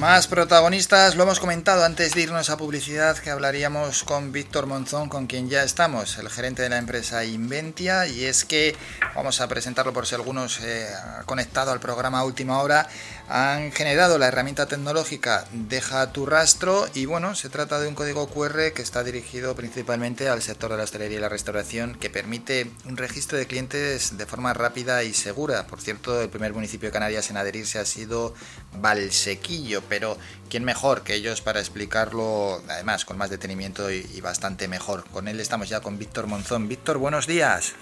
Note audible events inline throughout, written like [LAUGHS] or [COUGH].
Más protagonistas, lo hemos comentado antes de irnos a publicidad que hablaríamos con Víctor Monzón, con quien ya estamos, el gerente de la empresa Inventia, y es que vamos a presentarlo por si algunos eh, conectado al programa última hora, han generado la herramienta tecnológica Deja tu rastro y bueno, se trata de un código QR que está dirigido principalmente al sector de la hostelería y la restauración que permite un registro de clientes de forma rápida y segura. Por cierto, el primer municipio de Canarias en adherirse ha sido Valsequillo, pero ¿quién mejor que ellos para explicarlo además con más detenimiento y, bastante mejor? Con él estamos ya con Víctor Monzón. Víctor, buenos días.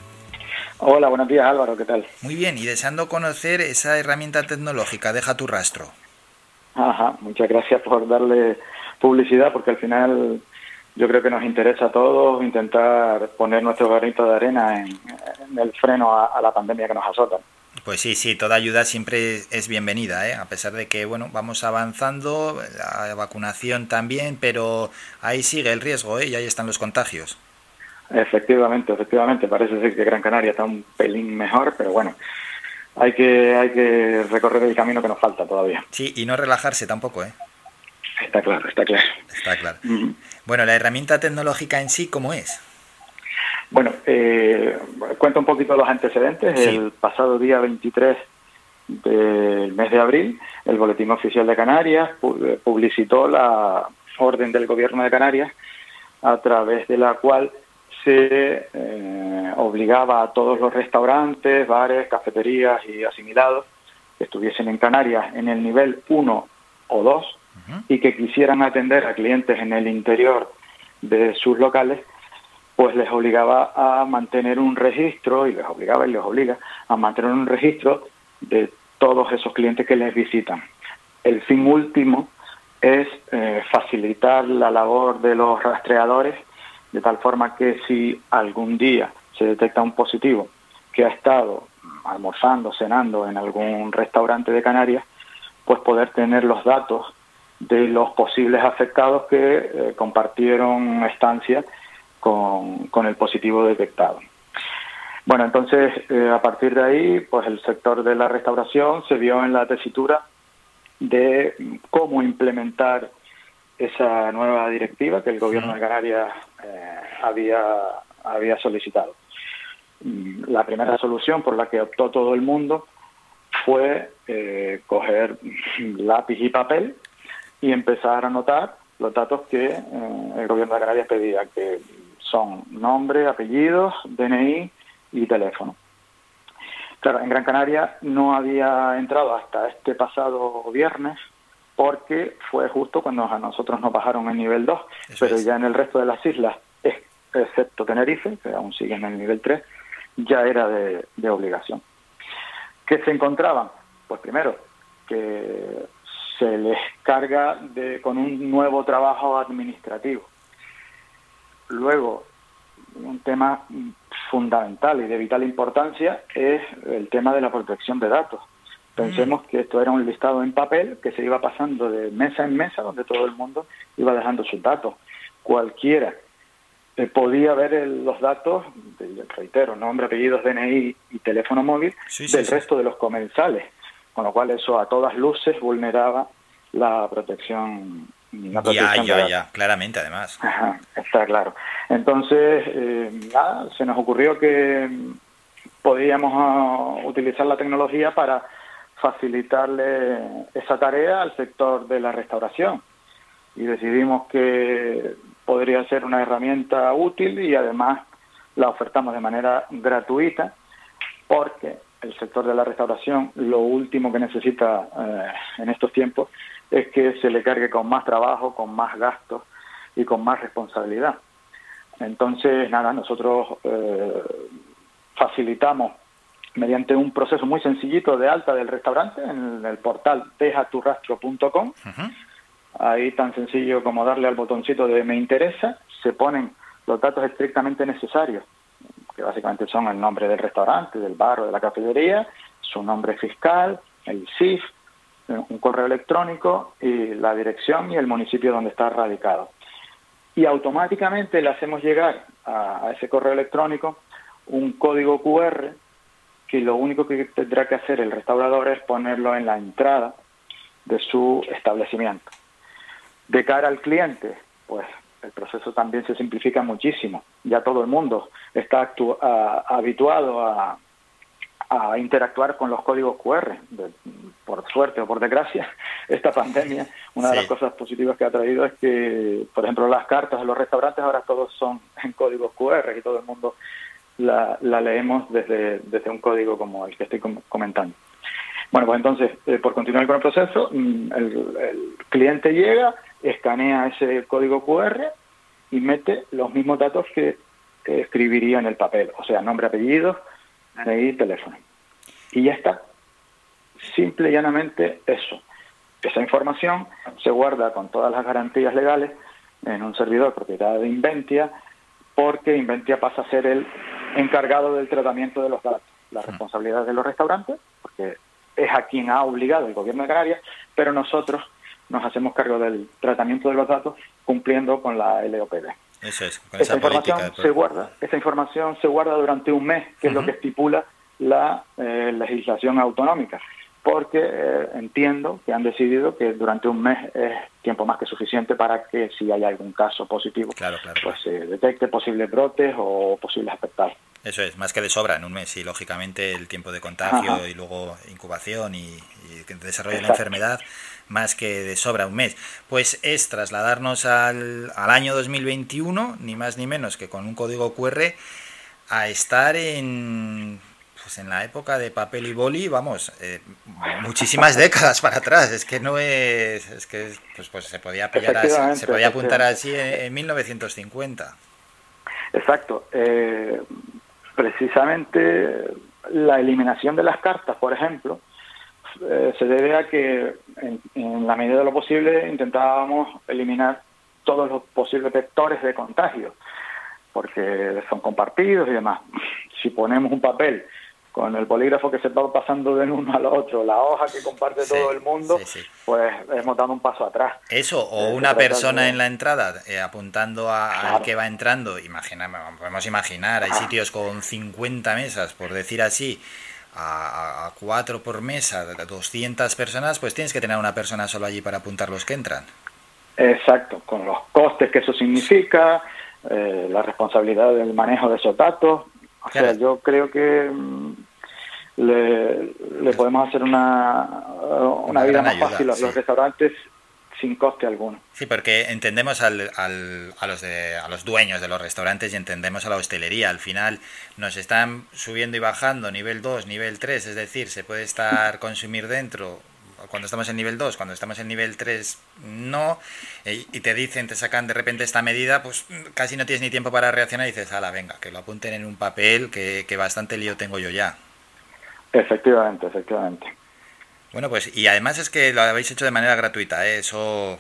Hola, buenos días Álvaro, ¿qué tal? Muy bien, y deseando conocer esa herramienta tecnológica, deja tu rastro. Ajá, muchas gracias por darle publicidad porque al final yo creo que nos interesa a todos intentar poner nuestro granito de arena en, en el freno a, a, la pandemia que nos azota. Pues sí, sí, toda ayuda siempre es bienvenida, ¿eh? a pesar de que bueno vamos avanzando, la vacunación también, pero ahí sigue el riesgo ¿eh? y ahí están los contagios. Efectivamente, efectivamente. Parece ser que Gran Canaria está un pelín mejor, pero bueno, hay que, hay que recorrer el camino que nos falta todavía. Sí, y no relajarse tampoco, ¿eh? Está claro, está claro. Está claro. Bueno, la herramienta tecnológica en sí, ¿cómo es? Bueno, eh, cuento un poquito los antecedentes. Sí. El pasado día 23 del mes de abril, el Boletín Oficial de Canarias publicitó la orden del Gobierno de Canarias a través de la cual se eh, obligaba a todos los restaurantes, bares, cafeterías y asimilados que estuviesen en Canarias en el nivel 1 o 2 uh -huh. y que quisieran atender a clientes en el interior de sus locales, pues les obligaba a mantener un registro, y les obligaba y les obliga a mantener un registro de todos esos clientes que les visitan. El fin último es eh, facilitar la labor de los rastreadores de tal forma que si algún día se detecta un positivo que ha estado almorzando, cenando en algún restaurante de Canarias, pues poder tener los datos de los posibles afectados que eh, compartieron estancia con, con, el positivo detectado. Bueno, entonces, eh, a partir de ahí, pues el sector de la restauración se vio en la tesitura de cómo implementar esa nueva directiva que el gobierno de Canarias eh, había, había solicitado. La primera solución por la que optó todo el mundo fue eh, coger lápiz y papel y empezar a anotar los datos que eh, el gobierno de Canarias pedía, que son nombre, apellidos, DNI y teléfono. Claro, en Gran Canaria no había entrado hasta este pasado viernes porque fue justo cuando a nosotros nos bajaron el nivel 2, Eso pero es. ya en el resto de las islas, excepto Tenerife, que aún sigue en el nivel 3, ya era de, de obligación. ¿Qué se encontraban? Pues primero, que se les carga de, con un nuevo trabajo administrativo. Luego, un tema fundamental y de vital importancia es el tema de la protección de datos. Pensemos que esto era un listado en papel que se iba pasando de mesa en mesa, donde todo el mundo iba dejando sus datos. Cualquiera eh, podía ver el, los datos, de, reitero, nombre, apellidos, DNI y teléfono móvil sí, del sí, resto de los comensales, con lo cual eso a todas luces vulneraba la protección. La protección ya, ya, ya, claramente además. Ajá, está claro. Entonces, eh, nada, se nos ocurrió que podíamos uh, utilizar la tecnología para facilitarle esa tarea al sector de la restauración. Y decidimos que podría ser una herramienta útil y además la ofertamos de manera gratuita porque el sector de la restauración lo último que necesita eh, en estos tiempos es que se le cargue con más trabajo, con más gastos y con más responsabilidad. Entonces, nada, nosotros eh, facilitamos mediante un proceso muy sencillito de alta del restaurante en el portal dejaturrastro.com. Uh -huh. Ahí tan sencillo como darle al botoncito de me interesa, se ponen los datos estrictamente necesarios, que básicamente son el nombre del restaurante, del bar o de la cafetería, su nombre fiscal, el CIF, un correo electrónico y la dirección y el municipio donde está radicado. Y automáticamente le hacemos llegar a, a ese correo electrónico un código QR que lo único que tendrá que hacer el restaurador es ponerlo en la entrada de su establecimiento. De cara al cliente, pues el proceso también se simplifica muchísimo. Ya todo el mundo está habituado a, a interactuar con los códigos QR. por suerte o por desgracia, [LAUGHS] esta pandemia, una de las cosas positivas que ha traído es que, por ejemplo, las cartas de los restaurantes ahora todos son en códigos QR y todo el mundo la, leemos desde, desde un código como el que estoy comentando. Bueno, pues entonces, eh, por continuar con el proceso, mm, el, cliente llega, escanea ese código QR y mete los mismos datos que escribiría en el papel, o sea, nombre, apellido, y teléfono. Y ya está. Simple y llanamente eso. Esa información se guarda con todas las garantías legales en un servidor propiedad de Inventia, porque Inventia pasa a ser el encargado del tratamiento de los datos. La responsabilidad de los restaurantes, porque es a quien ha obligado el gobierno de Canarias, pero nosotros nos hacemos cargo del tratamiento de los datos cumpliendo con la LOPD. Eso es, con esa, información se guarda, esa información se guarda durante un mes, que es lo que estipula la eh, legislación autonómica, porque eh, entiendo que han decidido que durante un mes es tiempo más que suficiente para que si hay algún caso positivo, pues se detecte posibles brotes o posibles afectados. Eso es, más que de sobra en un mes y lógicamente el tiempo de contagio y luego incubación y, desarrollo de la enfermedad, más que de sobra un mes. Pues es trasladarnos al, al año 2021, ni más ni menos que con un código QR, a estar en pues en la época de papel y boli, vamos, eh, muchísimas [LAUGHS] décadas para atrás. Es que no es, es que pues, pues se podía se podía apuntar así en, 1950. Exacto. Eh, precisamente la eliminación de las cartas, por ejemplo, eh, se debe a que en, la medida de lo posible intentábamos eliminar todos los posibles vectores de contagio, porque son compartidos y demás. Si ponemos un papel con el polígrafo que se va pasando de uno al otro, la hoja que comparte todo el mundo, pues hemos dado un paso atrás. Eso, o eh, una persona en la entrada eh, apuntando a, al que va entrando, imagina, podemos imaginar, hay sitios con 50 mesas, por decir así, a, cuatro por mesa, 200 personas, pues tienes que tener una persona solo allí para apuntar los que entran. Exacto, con los costes que eso significa, eh, la responsabilidad del manejo de esos datos. O sea, yo creo que mm, le, podemos hacer una, una, vida más fácil a los restaurantes sin coste alguno. Sí, porque entendemos al, al, a, los de, a los dueños de los restaurantes y entendemos a la hostelería. Al final nos están subiendo y bajando nivel 2, nivel 3, es decir, se puede estar [LAUGHS] consumir dentro cuando estamos en nivel 2, cuando estamos en nivel 3 no, eh, y te dicen, te sacan de repente esta medida, pues casi no tienes ni tiempo para reaccionar y dices, ala, venga, que lo apunten en un papel, que, que bastante lío tengo yo ya. Efectivamente, efectivamente. Bueno, pues y además es que lo habéis hecho de manera gratuita, ¿eh? eso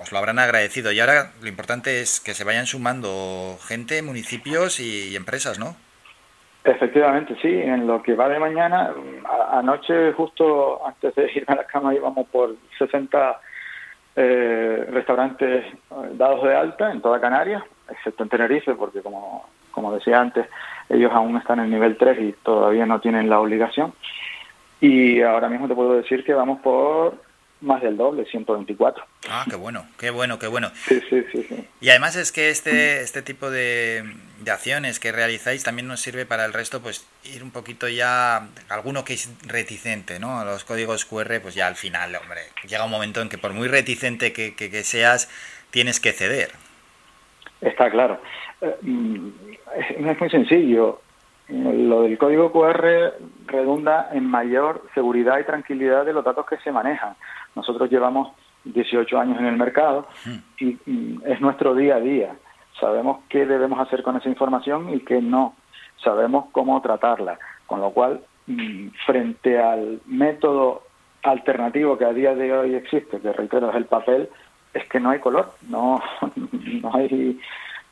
os, lo habrán agradecido. Y ahora lo importante es que se vayan sumando gente, municipios y, empresas, ¿no? Efectivamente, sí. En lo que va de mañana, anoche justo antes de irme a la cama íbamos por 60 eh, restaurantes eh, dados de alta en toda Canarias, excepto en Tenerife, porque como, como decía antes, ellos aún están en nivel 3 y todavía no tienen la obligación. Y ahora mismo te puedo decir que vamos por más del doble, 124. Ah, qué bueno, qué bueno, qué bueno. Sí, sí, sí. sí. Y además es que este, este tipo de, de, acciones que realizáis también nos sirve para el resto, pues ir un poquito ya, alguno que es reticente, ¿no? A los códigos QR, pues ya al final, hombre, llega un momento en que por muy reticente que, que, seas, tienes que ceder. Está claro. Eh, mm, es muy sencillo. Lo del código QR redunda en mayor seguridad y tranquilidad de los datos que se manejan. Nosotros llevamos 18 años en el mercado y, es nuestro día a día. Sabemos qué debemos hacer con esa información y qué no. Sabemos cómo tratarla. Con lo cual, mm, frente al método alternativo que a día de hoy existe, que reitero es el papel, es que no hay color, no, [LAUGHS] no hay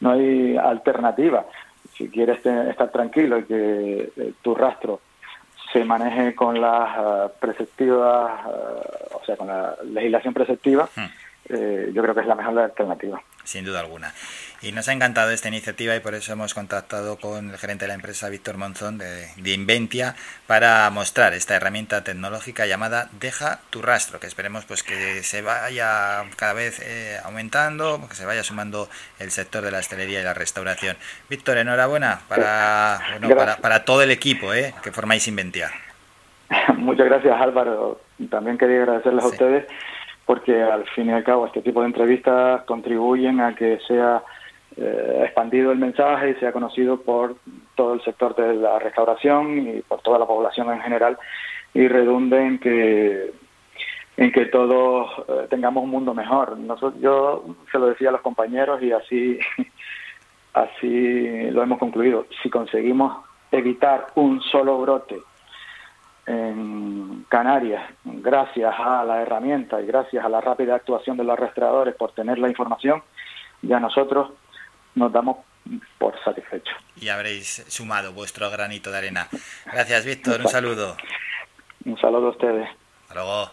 no hay alternativa si quieres estar tranquilo y que eh, tu rastro se maneje con las eh, preceptivas, eh, o sea, con la legislación preceptiva, hmm. yo creo que es la mejor alternativa. Sin duda alguna. Y nos ha encantado esta iniciativa y por eso hemos contactado con el gerente de la empresa, Víctor Monzón, de, Inventia, para mostrar esta herramienta tecnológica llamada Deja tu rastro, que esperemos pues que se vaya cada vez eh, aumentando, que se vaya sumando el sector de la hostelería y la restauración. Víctor, enhorabuena para, para, para, todo el equipo eh, que formáis Inventia. [LAUGHS] Muchas gracias Álvaro. También quería agradecerles a ustedes porque al fin y al cabo este tipo de entrevistas contribuyen a que sea eh, expandido el mensaje y sea conocido por todo el sector de la restauración y por toda la población en general y redunde en que en que todos eh, tengamos un mundo mejor. Nosotros, yo se lo decía a los compañeros y así [LAUGHS] así lo hemos concluido. Si conseguimos evitar un solo brote en Canarias, gracias a la herramienta y gracias a la rápida actuación de los restauradores por tener la información, ya nosotros nos damos por satisfechos. Y habréis sumado vuestro granito de arena. Gracias, Víctor. Un saludo. Un saludo a ustedes. Hasta luego.